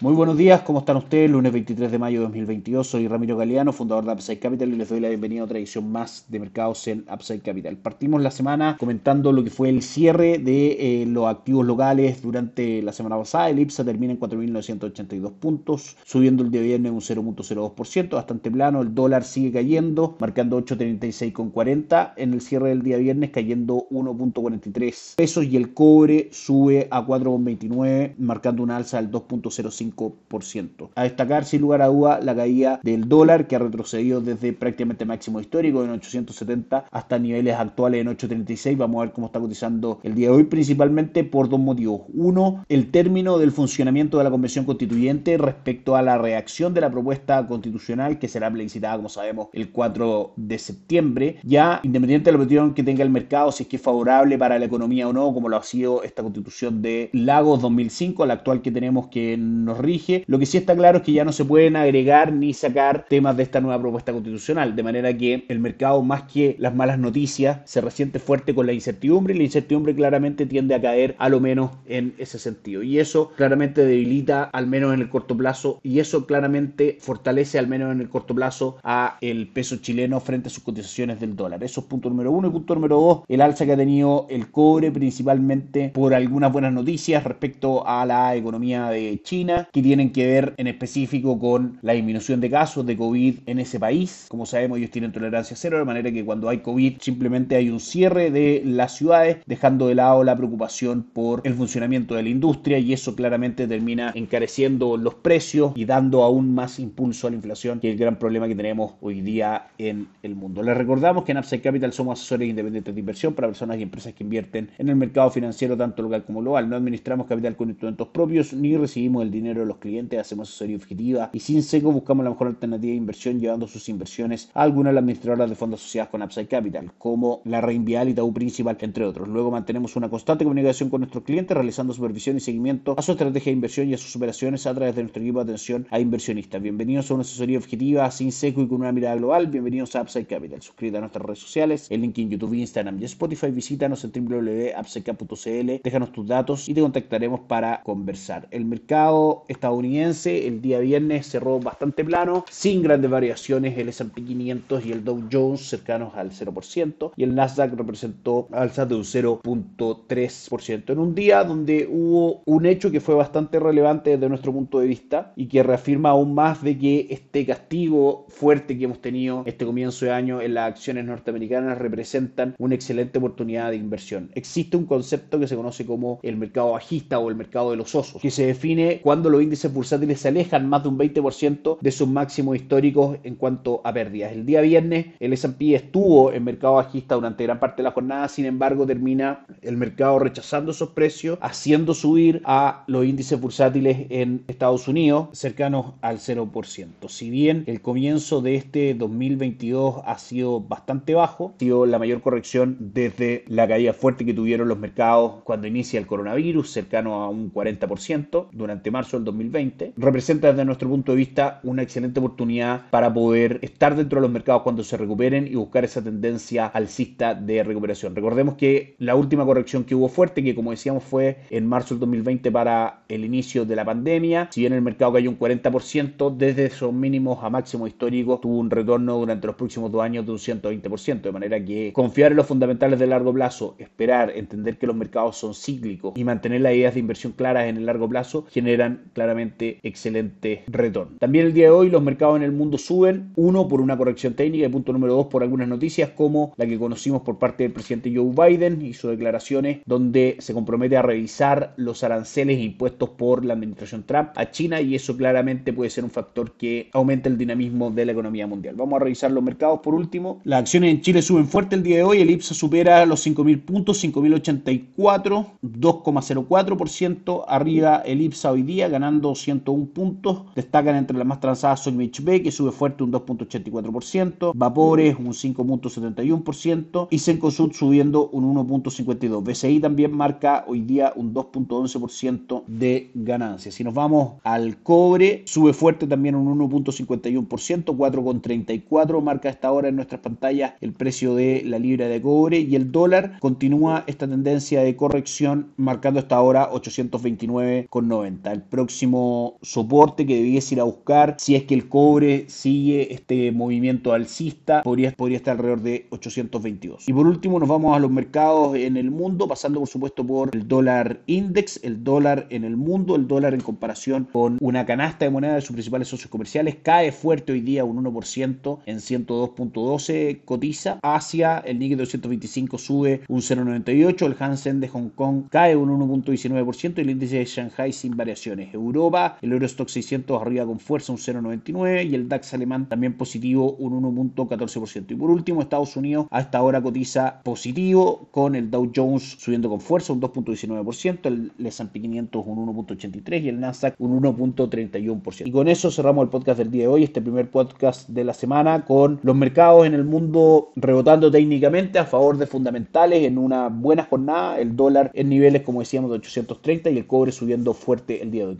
Muy buenos días, ¿cómo están ustedes? Lunes 23 de mayo de 2022, soy Ramiro Galeano, fundador de Upside Capital y les doy la bienvenida a otra edición más de mercados en Upside Capital. Partimos la semana comentando lo que fue el cierre de eh, los activos locales durante la semana pasada. El IPSA termina en 4.982 puntos, subiendo el día viernes un 0.02%, bastante plano. El dólar sigue cayendo, marcando 8.36,40 en el cierre del día viernes, cayendo 1.43 pesos y el cobre sube a 4.29, marcando una alza del 2.05 a destacar sin lugar a duda la caída del dólar que ha retrocedido desde prácticamente máximo histórico en 870 hasta niveles actuales en 836. Vamos a ver cómo está cotizando el día de hoy, principalmente por dos motivos. Uno, el término del funcionamiento de la Convención Constituyente respecto a la reacción de la propuesta constitucional que será plebiscitada, como sabemos, el 4 de septiembre. Ya, independiente de la opinión que tenga el mercado, si es que es favorable para la economía o no, como lo ha sido esta constitución de Lagos 2005, la actual que tenemos que nos rige. Lo que sí está claro es que ya no se pueden agregar ni sacar temas de esta nueva propuesta constitucional, de manera que el mercado, más que las malas noticias, se resiente fuerte con la incertidumbre y la incertidumbre claramente tiende a caer a lo menos en ese sentido. Y eso claramente debilita, al menos en el corto plazo, y eso claramente fortalece, al menos en el corto plazo, a el peso chileno frente a sus cotizaciones del dólar. Eso es punto número uno. Y punto número dos, el alza que ha tenido el cobre, principalmente por algunas buenas noticias respecto a la economía de China que tienen que ver en específico con la disminución de casos de COVID en ese país. Como sabemos, ellos tienen tolerancia cero, de manera que cuando hay COVID simplemente hay un cierre de las ciudades, dejando de lado la preocupación por el funcionamiento de la industria y eso claramente termina encareciendo los precios y dando aún más impulso a la inflación, que es el gran problema que tenemos hoy día en el mundo. Les recordamos que en Upside Capital somos asesores independientes de inversión para personas y empresas que invierten en el mercado financiero tanto local como global. No administramos capital con instrumentos propios ni recibimos el dinero de los clientes, hacemos asesoría objetiva y sin seco buscamos la mejor alternativa de inversión llevando sus inversiones a algunas de las administradoras de fondos asociadas con Upside Capital, como la Reinvial y Tau Principal, entre otros. Luego mantenemos una constante comunicación con nuestros clientes, realizando supervisión y seguimiento a su estrategia de inversión y a sus operaciones a través de nuestro equipo de atención a inversionistas. Bienvenidos a una asesoría objetiva, sin seco y con una mirada global. Bienvenidos a Upside Capital. Suscríbete a nuestras redes sociales, el link en YouTube, Instagram y Spotify. Visítanos en www.upsidecap.cl, déjanos tus datos y te contactaremos para conversar. El mercado estadounidense el día viernes cerró bastante plano, sin grandes variaciones. El S&P 500 y el Dow Jones cercanos al 0% y el Nasdaq representó alzas de un 0.3% en un día donde hubo un hecho que fue bastante relevante desde nuestro punto de vista y que reafirma aún más de que este castigo fuerte que hemos tenido este comienzo de año en las acciones norteamericanas representan una excelente oportunidad de inversión. Existe un concepto que se conoce como el mercado bajista o el mercado de los osos, que se define cuando los índices bursátiles se alejan más de un 20% de sus máximos históricos en cuanto a pérdidas. El día viernes el S&P estuvo en mercado bajista durante gran parte de la jornada, sin embargo termina el mercado rechazando esos precios, haciendo subir a los índices bursátiles en Estados Unidos cercanos al 0%. Si bien el comienzo de este 2022 ha sido bastante bajo, ha sido la mayor corrección desde la caída fuerte que tuvieron los mercados cuando inicia el coronavirus, cercano a un 40% durante marzo del 2020, representa desde nuestro punto de vista una excelente oportunidad para poder estar dentro de los mercados cuando se recuperen y buscar esa tendencia alcista de recuperación. Recordemos que la última corrección que hubo fuerte, que como decíamos fue en marzo del 2020 para el inicio de la pandemia, si bien el mercado cayó un 40%, desde esos mínimos a máximos históricos tuvo un retorno durante los próximos dos años de un 120%, de manera que confiar en los fundamentales de largo plazo, esperar, entender que los mercados son cíclicos y mantener las ideas de inversión claras en el largo plazo generan claramente excelente retorno. También el día de hoy los mercados en el mundo suben, uno por una corrección técnica y punto número dos por algunas noticias como la que conocimos por parte del presidente Joe Biden y sus declaraciones donde se compromete a revisar los aranceles impuestos por la administración Trump a China y eso claramente puede ser un factor que aumente el dinamismo de la economía mundial. Vamos a revisar los mercados por último. Las acciones en Chile suben fuerte el día de hoy, el IPSA supera los 5.000 puntos, 5.084, 2,04% arriba el IPSA hoy día, ganando ganando 101 puntos. Destacan entre las más transadas Sogmich B, que sube fuerte un 2.84%, Vapores un 5.71% y Sencosud subiendo un 1.52%. BCI también marca hoy día un 2.11% de ganancias. Si nos vamos al cobre, sube fuerte también un 1.51%, 4.34 marca esta hora en nuestras pantallas el precio de la libra de cobre y el dólar continúa esta tendencia de corrección marcando esta hora 829,90. El próximo soporte que debiese ir a buscar si es que el cobre sigue este movimiento alcista podría, podría estar alrededor de 822. Y por último nos vamos a los mercados en el mundo pasando por supuesto por el dólar index, el dólar en el mundo, el dólar en comparación con una canasta de moneda de sus principales socios comerciales cae fuerte hoy día un 1% en 102.12 cotiza. Asia, el Nikkei 225 sube un 0.98, el Hansen de Hong Kong cae un 1.19% y el índice de Shanghai sin variaciones. El Eurostock 600 arriba con fuerza un 0.99 y el DAX alemán también positivo un 1.14%. Y por último, Estados Unidos a esta hora cotiza positivo con el Dow Jones subiendo con fuerza un 2.19%, el S&P 500 un 1.83 y el Nasdaq un 1.31%. Y con eso cerramos el podcast del día de hoy, este primer podcast de la semana con los mercados en el mundo rebotando técnicamente a favor de fundamentales en una buena jornada, el dólar en niveles como decíamos de 830 y el cobre subiendo fuerte el día de hoy.